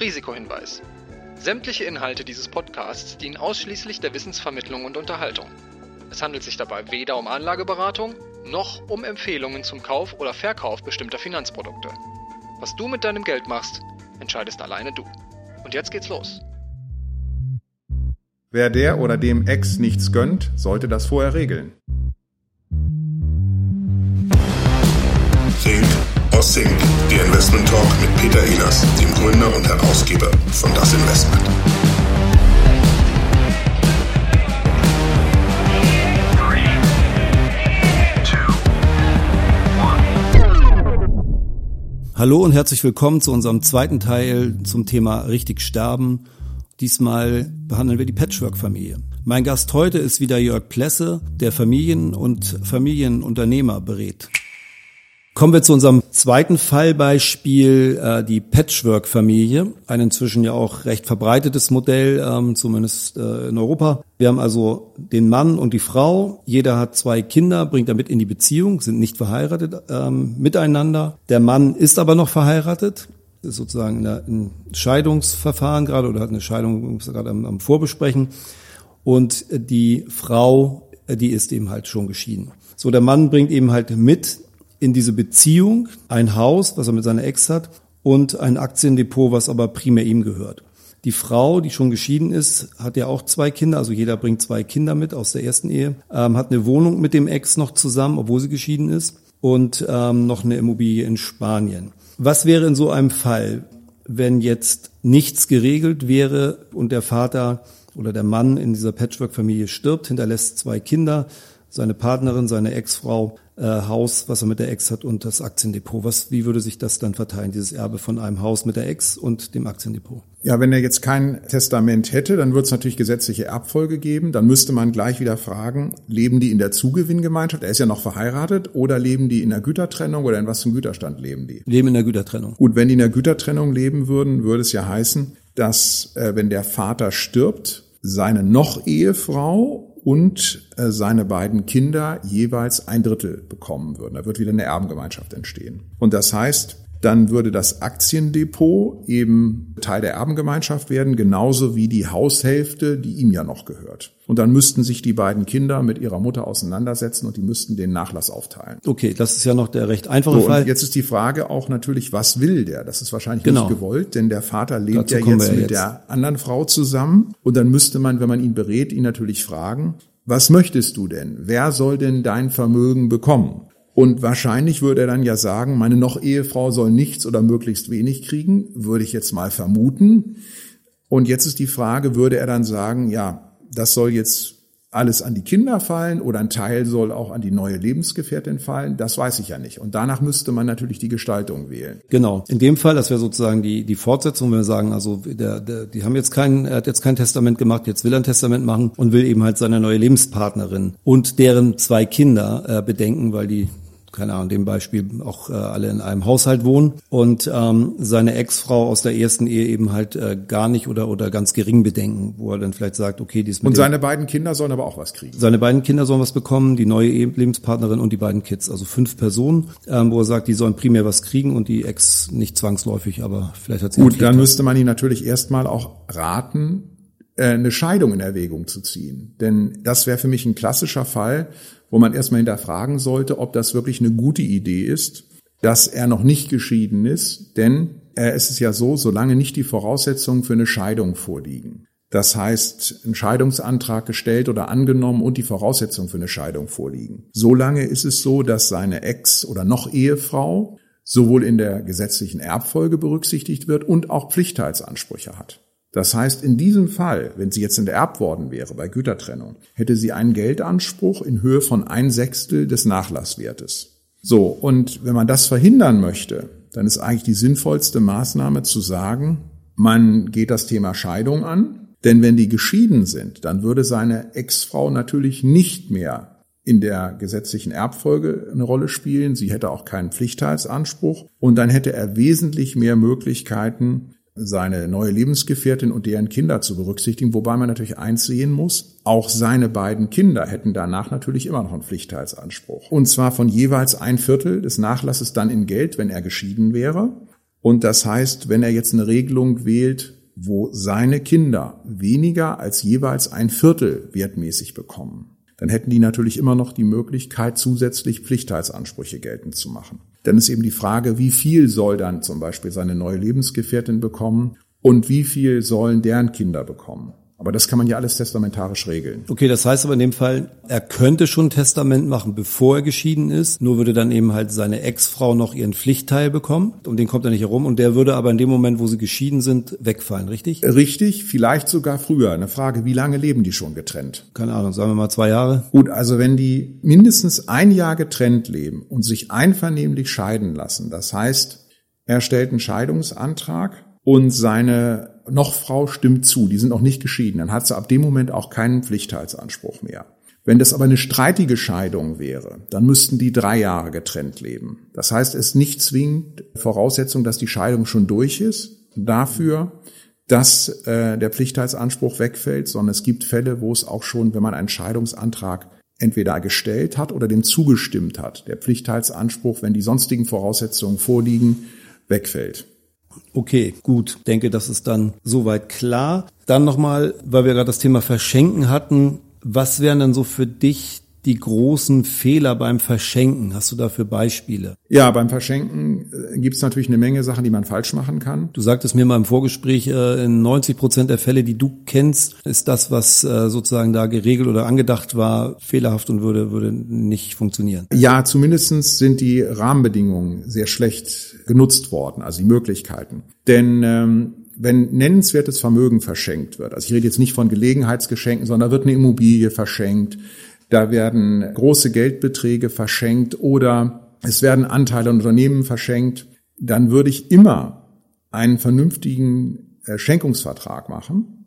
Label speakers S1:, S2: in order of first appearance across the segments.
S1: Risikohinweis. Sämtliche Inhalte dieses Podcasts dienen ausschließlich der Wissensvermittlung und Unterhaltung. Es handelt sich dabei weder um Anlageberatung noch um Empfehlungen zum Kauf oder Verkauf bestimmter Finanzprodukte. Was du mit deinem Geld machst, entscheidest alleine du. Und jetzt geht's los.
S2: Wer der oder dem Ex nichts gönnt, sollte das vorher regeln.
S3: Think or Sync, der Investment Talk Peter Ehlers, dem Gründer und Herausgeber von Das Investment.
S4: Hallo und herzlich willkommen zu unserem zweiten Teil zum Thema richtig sterben. Diesmal behandeln wir die Patchwork-Familie. Mein Gast heute ist wieder Jörg Plesse, der Familien- und Familienunternehmer berät. Kommen wir zu unserem zweiten Fallbeispiel, äh, die Patchwork-Familie. Ein inzwischen ja auch recht verbreitetes Modell, ähm, zumindest äh, in Europa. Wir haben also den Mann und die Frau. Jeder hat zwei Kinder, bringt damit in die Beziehung, sind nicht verheiratet ähm, miteinander. Der Mann ist aber noch verheiratet, ist sozusagen in einem Scheidungsverfahren gerade oder hat eine Scheidung gerade am, am Vorbesprechen. Und die Frau, äh, die ist eben halt schon geschieden. So, der Mann bringt eben halt mit in diese Beziehung ein Haus, was er mit seiner Ex hat, und ein Aktiendepot, was aber primär ihm gehört. Die Frau, die schon geschieden ist, hat ja auch zwei Kinder, also jeder bringt zwei Kinder mit aus der ersten Ehe, ähm, hat eine Wohnung mit dem Ex noch zusammen, obwohl sie geschieden ist, und ähm, noch eine Immobilie in Spanien. Was wäre in so einem Fall, wenn jetzt nichts geregelt wäre und der Vater oder der Mann in dieser Patchwork-Familie stirbt, hinterlässt zwei Kinder, seine Partnerin, seine Ex-Frau, äh, Haus, was er mit der Ex hat und das Aktiendepot. Was, wie würde sich das dann verteilen, dieses Erbe von einem Haus mit der Ex und dem Aktiendepot?
S2: Ja, wenn er jetzt kein Testament hätte, dann wird es natürlich gesetzliche Erbfolge geben. Dann müsste man gleich wieder fragen, leben die in der Zugewinngemeinschaft? Er ist ja noch verheiratet. Oder leben die in der Gütertrennung oder in was einem Güterstand leben die?
S4: Leben in der Gütertrennung.
S2: Gut, wenn die in der Gütertrennung leben würden, würde es ja heißen, dass äh, wenn der Vater stirbt, seine noch Ehefrau und äh, seine beiden Kinder jeweils ein Drittel bekommen würden. Da wird wieder eine Erbengemeinschaft entstehen. Und das heißt, dann würde das Aktiendepot eben Teil der Erbengemeinschaft werden, genauso wie die Haushälfte, die ihm ja noch gehört. Und dann müssten sich die beiden Kinder mit ihrer Mutter auseinandersetzen und die müssten den Nachlass aufteilen.
S4: Okay, das ist ja noch der recht einfache
S2: so,
S4: Fall.
S2: jetzt ist die Frage auch natürlich, was will der? Das ist wahrscheinlich
S4: genau.
S2: nicht gewollt, denn der Vater lebt Dazu ja jetzt mit jetzt. der anderen Frau zusammen. Und dann müsste man, wenn man ihn berät, ihn natürlich fragen, was möchtest du denn? Wer soll denn dein Vermögen bekommen? Und wahrscheinlich würde er dann ja sagen, meine noch Ehefrau soll nichts oder möglichst wenig kriegen, würde ich jetzt mal vermuten. Und jetzt ist die Frage, würde er dann sagen, ja, das soll jetzt alles an die Kinder fallen oder ein Teil soll auch an die neue Lebensgefährtin fallen, das weiß ich ja nicht. Und danach müsste man natürlich die Gestaltung wählen.
S4: Genau. In dem Fall, das wäre sozusagen die, die Fortsetzung, wenn wir sagen, also der, der, die haben jetzt kein, er hat jetzt kein Testament gemacht, jetzt will er ein Testament machen und will eben halt seine neue Lebenspartnerin und deren zwei Kinder äh, bedenken, weil die keine Ahnung, dem Beispiel auch äh, alle in einem Haushalt wohnen und ähm, seine Ex-Frau aus der ersten Ehe eben halt äh, gar nicht oder oder ganz gering bedenken, wo er dann vielleicht sagt, okay, die ist mit
S2: Und seine beiden Kinder sollen aber auch was kriegen.
S4: Seine beiden Kinder sollen was bekommen, die neue Lebenspartnerin und die beiden Kids, also fünf Personen, ähm, wo er sagt, die sollen primär was kriegen und die Ex nicht zwangsläufig, aber vielleicht hat sie
S2: Gut, dann müsste man ihn natürlich erstmal auch raten, eine Scheidung in Erwägung zu ziehen. Denn das wäre für mich ein klassischer Fall, wo man erstmal hinterfragen sollte, ob das wirklich eine gute Idee ist, dass er noch nicht geschieden ist, denn äh, es ist ja so, solange nicht die Voraussetzungen für eine Scheidung vorliegen. Das heißt, ein Scheidungsantrag gestellt oder angenommen und die Voraussetzungen für eine Scheidung vorliegen. Solange ist es so, dass seine Ex- oder noch Ehefrau sowohl in der gesetzlichen Erbfolge berücksichtigt wird und auch Pflichtteilsansprüche hat. Das heißt, in diesem Fall, wenn sie jetzt enterbt worden wäre bei Gütertrennung, hätte sie einen Geldanspruch in Höhe von ein Sechstel des Nachlasswertes. So, und wenn man das verhindern möchte, dann ist eigentlich die sinnvollste Maßnahme zu sagen, man geht das Thema Scheidung an, denn wenn die geschieden sind, dann würde seine Ex-Frau natürlich nicht mehr in der gesetzlichen Erbfolge eine Rolle spielen. Sie hätte auch keinen Pflichtteilsanspruch und dann hätte er wesentlich mehr Möglichkeiten, seine neue Lebensgefährtin und deren Kinder zu berücksichtigen, wobei man natürlich eins sehen muss, auch seine beiden Kinder hätten danach natürlich immer noch einen Pflichtteilsanspruch. Und zwar von jeweils ein Viertel des Nachlasses dann in Geld, wenn er geschieden wäre. Und das heißt, wenn er jetzt eine Regelung wählt, wo seine Kinder weniger als jeweils ein Viertel wertmäßig bekommen, dann hätten die natürlich immer noch die Möglichkeit, zusätzlich Pflichtteilsansprüche geltend zu machen. Dann ist eben die Frage, wie viel soll dann zum Beispiel seine neue Lebensgefährtin bekommen und wie viel sollen deren Kinder bekommen. Aber das kann man ja alles testamentarisch regeln.
S4: Okay, das heißt aber in dem Fall, er könnte schon ein Testament machen, bevor er geschieden ist. Nur würde dann eben halt seine Ex-Frau noch ihren Pflichtteil bekommen. Um den kommt er nicht herum. Und der würde aber in dem Moment, wo sie geschieden sind, wegfallen, richtig?
S2: Richtig, vielleicht sogar früher. Eine Frage, wie lange leben die schon getrennt?
S4: Keine Ahnung, sagen wir mal zwei Jahre.
S2: Gut, also wenn die mindestens ein Jahr getrennt leben und sich einvernehmlich scheiden lassen, das heißt, er stellt einen Scheidungsantrag und seine noch Frau stimmt zu, die sind noch nicht geschieden, dann hat sie ab dem Moment auch keinen Pflichtteilsanspruch mehr. Wenn das aber eine streitige Scheidung wäre, dann müssten die drei Jahre getrennt leben. Das heißt, es ist nicht zwingend Voraussetzung, dass die Scheidung schon durch ist, dafür, dass äh, der Pflichtteilsanspruch wegfällt, sondern es gibt Fälle, wo es auch schon, wenn man einen Scheidungsantrag entweder gestellt hat oder dem zugestimmt hat, der Pflichtteilsanspruch, wenn die sonstigen Voraussetzungen vorliegen, wegfällt.
S4: Okay, gut. Denke, das ist dann soweit klar. Dann nochmal, weil wir gerade das Thema Verschenken hatten. Was wären denn so für dich die großen Fehler beim Verschenken? Hast du dafür Beispiele?
S2: Ja, beim Verschenken äh, gibt es natürlich eine Menge Sachen, die man falsch machen kann.
S4: Du sagtest mir mal im Vorgespräch, äh, in 90 Prozent der Fälle, die du kennst, ist das, was äh, sozusagen da geregelt oder angedacht war, fehlerhaft und würde, würde nicht funktionieren.
S2: Ja, zumindestens sind die Rahmenbedingungen sehr schlecht genutzt worden, also die Möglichkeiten. Denn ähm, wenn nennenswertes Vermögen verschenkt wird, also ich rede jetzt nicht von Gelegenheitsgeschenken, sondern da wird eine Immobilie verschenkt, da werden große Geldbeträge verschenkt oder es werden Anteile an Unternehmen verschenkt. Dann würde ich immer einen vernünftigen äh, Schenkungsvertrag machen.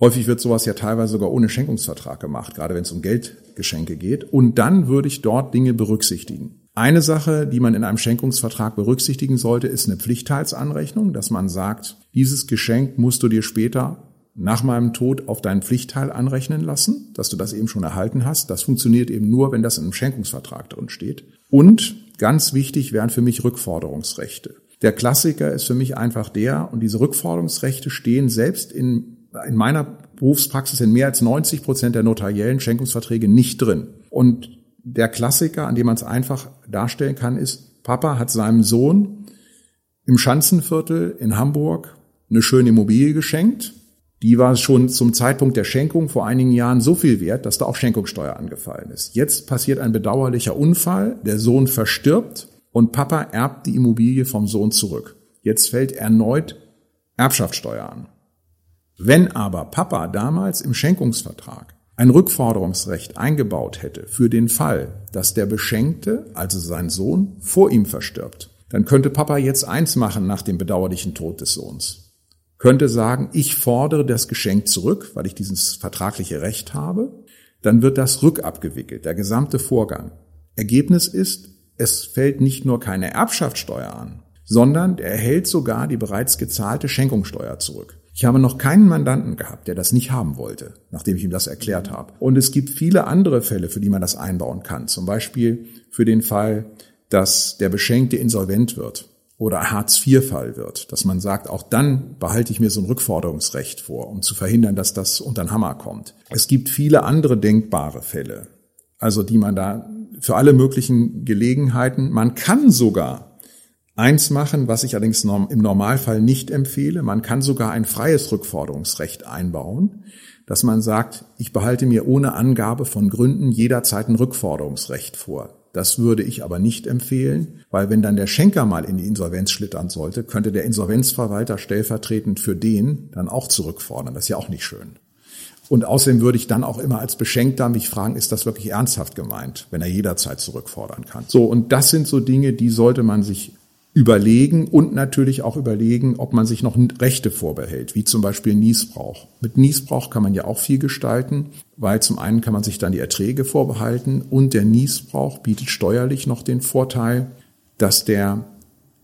S2: Häufig wird sowas ja teilweise sogar ohne Schenkungsvertrag gemacht, gerade wenn es um Geldgeschenke geht. Und dann würde ich dort Dinge berücksichtigen. Eine Sache, die man in einem Schenkungsvertrag berücksichtigen sollte, ist eine Pflichtteilsanrechnung, dass man sagt, dieses Geschenk musst du dir später nach meinem Tod auf deinen Pflichtteil anrechnen lassen, dass du das eben schon erhalten hast. Das funktioniert eben nur, wenn das in einem Schenkungsvertrag drin steht. Und ganz wichtig wären für mich Rückforderungsrechte. Der Klassiker ist für mich einfach der, und diese Rückforderungsrechte stehen selbst in, in meiner Berufspraxis in mehr als 90 Prozent der notariellen Schenkungsverträge nicht drin. Und der Klassiker, an dem man es einfach darstellen kann, ist, Papa hat seinem Sohn im Schanzenviertel in Hamburg eine schöne Immobilie geschenkt die war schon zum Zeitpunkt der Schenkung vor einigen Jahren so viel wert, dass da auch Schenkungssteuer angefallen ist. Jetzt passiert ein bedauerlicher Unfall, der Sohn verstirbt und Papa erbt die Immobilie vom Sohn zurück. Jetzt fällt erneut Erbschaftssteuer an. Wenn aber Papa damals im Schenkungsvertrag ein Rückforderungsrecht eingebaut hätte für den Fall, dass der Beschenkte, also sein Sohn, vor ihm verstirbt, dann könnte Papa jetzt eins machen nach dem bedauerlichen Tod des Sohns könnte sagen, ich fordere das Geschenk zurück, weil ich dieses vertragliche Recht habe. Dann wird das rückabgewickelt, der gesamte Vorgang. Ergebnis ist, es fällt nicht nur keine Erbschaftssteuer an, sondern er erhält sogar die bereits gezahlte Schenkungssteuer zurück. Ich habe noch keinen Mandanten gehabt, der das nicht haben wollte, nachdem ich ihm das erklärt habe. Und es gibt viele andere Fälle, für die man das einbauen kann. Zum Beispiel für den Fall, dass der Beschenkte insolvent wird oder Hartz-IV-Fall wird, dass man sagt, auch dann behalte ich mir so ein Rückforderungsrecht vor, um zu verhindern, dass das unter den Hammer kommt. Es gibt viele andere denkbare Fälle, also die man da für alle möglichen Gelegenheiten, man kann sogar eins machen, was ich allerdings im Normalfall nicht empfehle, man kann sogar ein freies Rückforderungsrecht einbauen, dass man sagt, ich behalte mir ohne Angabe von Gründen jederzeit ein Rückforderungsrecht vor. Das würde ich aber nicht empfehlen, weil wenn dann der Schenker mal in die Insolvenz schlittern sollte, könnte der Insolvenzverwalter stellvertretend für den dann auch zurückfordern. Das ist ja auch nicht schön. Und außerdem würde ich dann auch immer als Beschenkter mich fragen, ist das wirklich ernsthaft gemeint, wenn er jederzeit zurückfordern kann. So, und das sind so Dinge, die sollte man sich überlegen und natürlich auch überlegen, ob man sich noch Rechte vorbehält, wie zum Beispiel Niesbrauch. Mit Niesbrauch kann man ja auch viel gestalten, weil zum einen kann man sich dann die Erträge vorbehalten und der Niesbrauch bietet steuerlich noch den Vorteil, dass der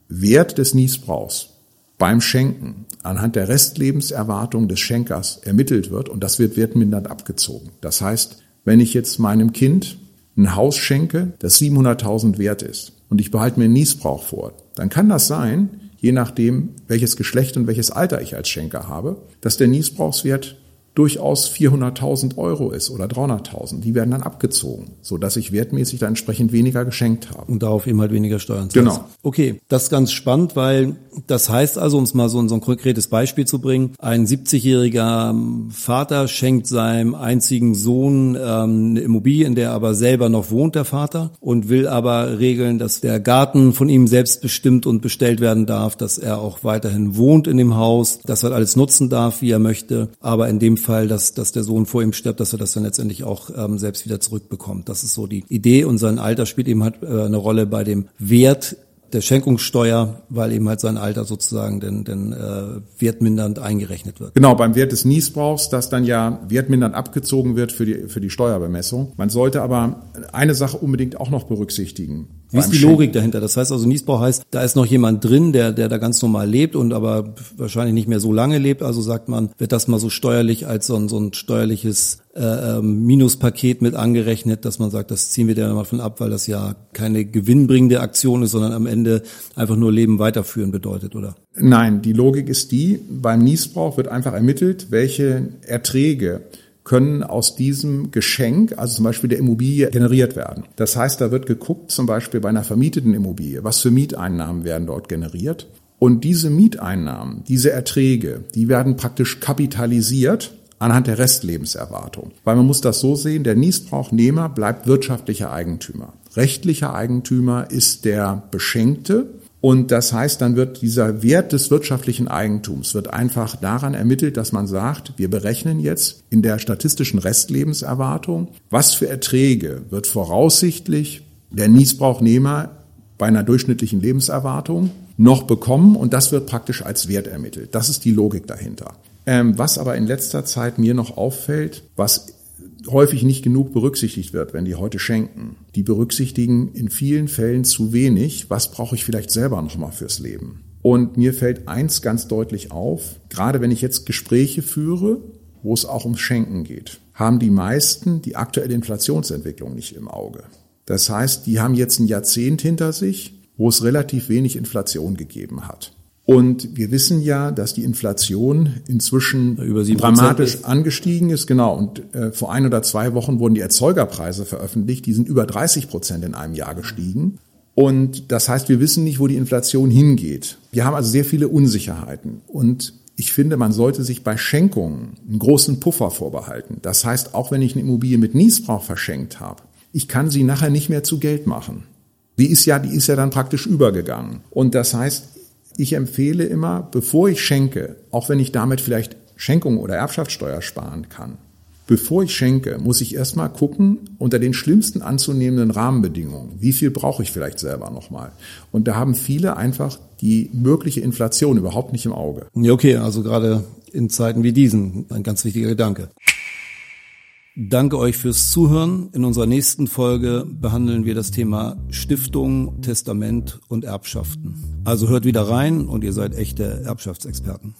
S2: Wert des Niesbrauchs beim Schenken anhand der Restlebenserwartung des Schenkers ermittelt wird und das wird wertmindernd abgezogen. Das heißt, wenn ich jetzt meinem Kind ein Haus schenke, das 700.000 wert ist und ich behalte mir Niesbrauch vor, dann kann das sein, je nachdem, welches Geschlecht und welches Alter ich als Schenker habe, dass der Niesbrauchswert durchaus 400.000 Euro ist oder 300.000. Die werden dann abgezogen, so dass ich wertmäßig dann entsprechend weniger geschenkt habe.
S4: Und darauf eben halt weniger Steuern zahlen.
S2: Genau.
S4: Okay, das ist ganz spannend, weil das heißt also, um es mal so in so ein konkretes Beispiel zu bringen, ein 70-jähriger Vater schenkt seinem einzigen Sohn ähm, eine Immobilie, in der aber selber noch wohnt, der Vater, und will aber regeln, dass der Garten von ihm selbst bestimmt und bestellt werden darf, dass er auch weiterhin wohnt in dem Haus, dass er alles nutzen darf, wie er möchte, aber in dem Fall, dass, dass der Sohn vor ihm stirbt, dass er das dann letztendlich auch ähm, selbst wieder zurückbekommt. Das ist so die Idee und sein Alter spielt eben halt äh, eine Rolle bei dem Wert der Schenkungssteuer, weil eben halt sein Alter sozusagen den, den äh, wertmindernd eingerechnet wird.
S2: Genau, beim Wert des Niesbrauchs, das dann ja wertmindernd abgezogen wird für die, für die Steuerbemessung. Man sollte aber eine Sache unbedingt auch noch berücksichtigen.
S4: Wie ist die
S2: Schenken.
S4: Logik dahinter? Das heißt also, Niesbrauch heißt, da ist noch jemand drin, der, der da ganz normal lebt und aber wahrscheinlich nicht mehr so lange lebt. Also sagt man, wird das mal so steuerlich als so ein, so ein steuerliches äh, ähm, Minuspaket mit angerechnet, dass man sagt, das ziehen wir da mal von ab, weil das ja keine gewinnbringende Aktion ist, sondern am Ende einfach nur Leben weiterführen bedeutet, oder?
S2: Nein, die Logik ist die, beim Niesbrauch wird einfach ermittelt, welche Erträge können aus diesem Geschenk, also zum Beispiel der Immobilie, generiert werden. Das heißt, da wird geguckt, zum Beispiel bei einer vermieteten Immobilie, was für Mieteinnahmen werden dort generiert. Und diese Mieteinnahmen, diese Erträge, die werden praktisch kapitalisiert anhand der Restlebenserwartung. Weil man muss das so sehen, der Niesbrauchnehmer bleibt wirtschaftlicher Eigentümer. Rechtlicher Eigentümer ist der Beschenkte, und das heißt, dann wird dieser Wert des wirtschaftlichen Eigentums wird einfach daran ermittelt, dass man sagt, wir berechnen jetzt in der statistischen Restlebenserwartung, was für Erträge wird voraussichtlich der Niesbrauchnehmer bei einer durchschnittlichen Lebenserwartung noch bekommen und das wird praktisch als Wert ermittelt. Das ist die Logik dahinter. Ähm, was aber in letzter Zeit mir noch auffällt, was häufig nicht genug berücksichtigt wird, wenn die heute schenken. Die berücksichtigen in vielen Fällen zu wenig, was brauche ich vielleicht selber nochmal fürs Leben. Und mir fällt eins ganz deutlich auf, gerade wenn ich jetzt Gespräche führe, wo es auch ums Schenken geht, haben die meisten die aktuelle Inflationsentwicklung nicht im Auge. Das heißt, die haben jetzt ein Jahrzehnt hinter sich, wo es relativ wenig Inflation gegeben hat. Und wir wissen ja, dass die Inflation inzwischen
S4: Über 7%
S2: dramatisch
S4: ist.
S2: angestiegen ist. Genau. Und äh, vor ein oder zwei Wochen wurden die Erzeugerpreise veröffentlicht. Die sind über 30 Prozent in einem Jahr gestiegen. Und das heißt, wir wissen nicht, wo die Inflation hingeht. Wir haben also sehr viele Unsicherheiten. Und ich finde, man sollte sich bei Schenkungen einen großen Puffer vorbehalten. Das heißt, auch wenn ich eine Immobilie mit Niesbrauch verschenkt habe, ich kann sie nachher nicht mehr zu Geld machen. Die ist ja, die ist ja dann praktisch übergegangen. Und das heißt, ich empfehle immer, bevor ich schenke, auch wenn ich damit vielleicht Schenkung oder Erbschaftssteuer sparen kann, bevor ich schenke, muss ich erstmal gucken, unter den schlimmsten anzunehmenden Rahmenbedingungen, wie viel brauche ich vielleicht selber nochmal. Und da haben viele einfach die mögliche Inflation überhaupt nicht im Auge.
S4: Okay, also gerade in Zeiten wie diesen ein ganz wichtiger Gedanke. Danke euch fürs Zuhören. In unserer nächsten Folge behandeln wir das Thema Stiftung, Testament und Erbschaften. Also hört wieder rein und ihr seid echte Erbschaftsexperten.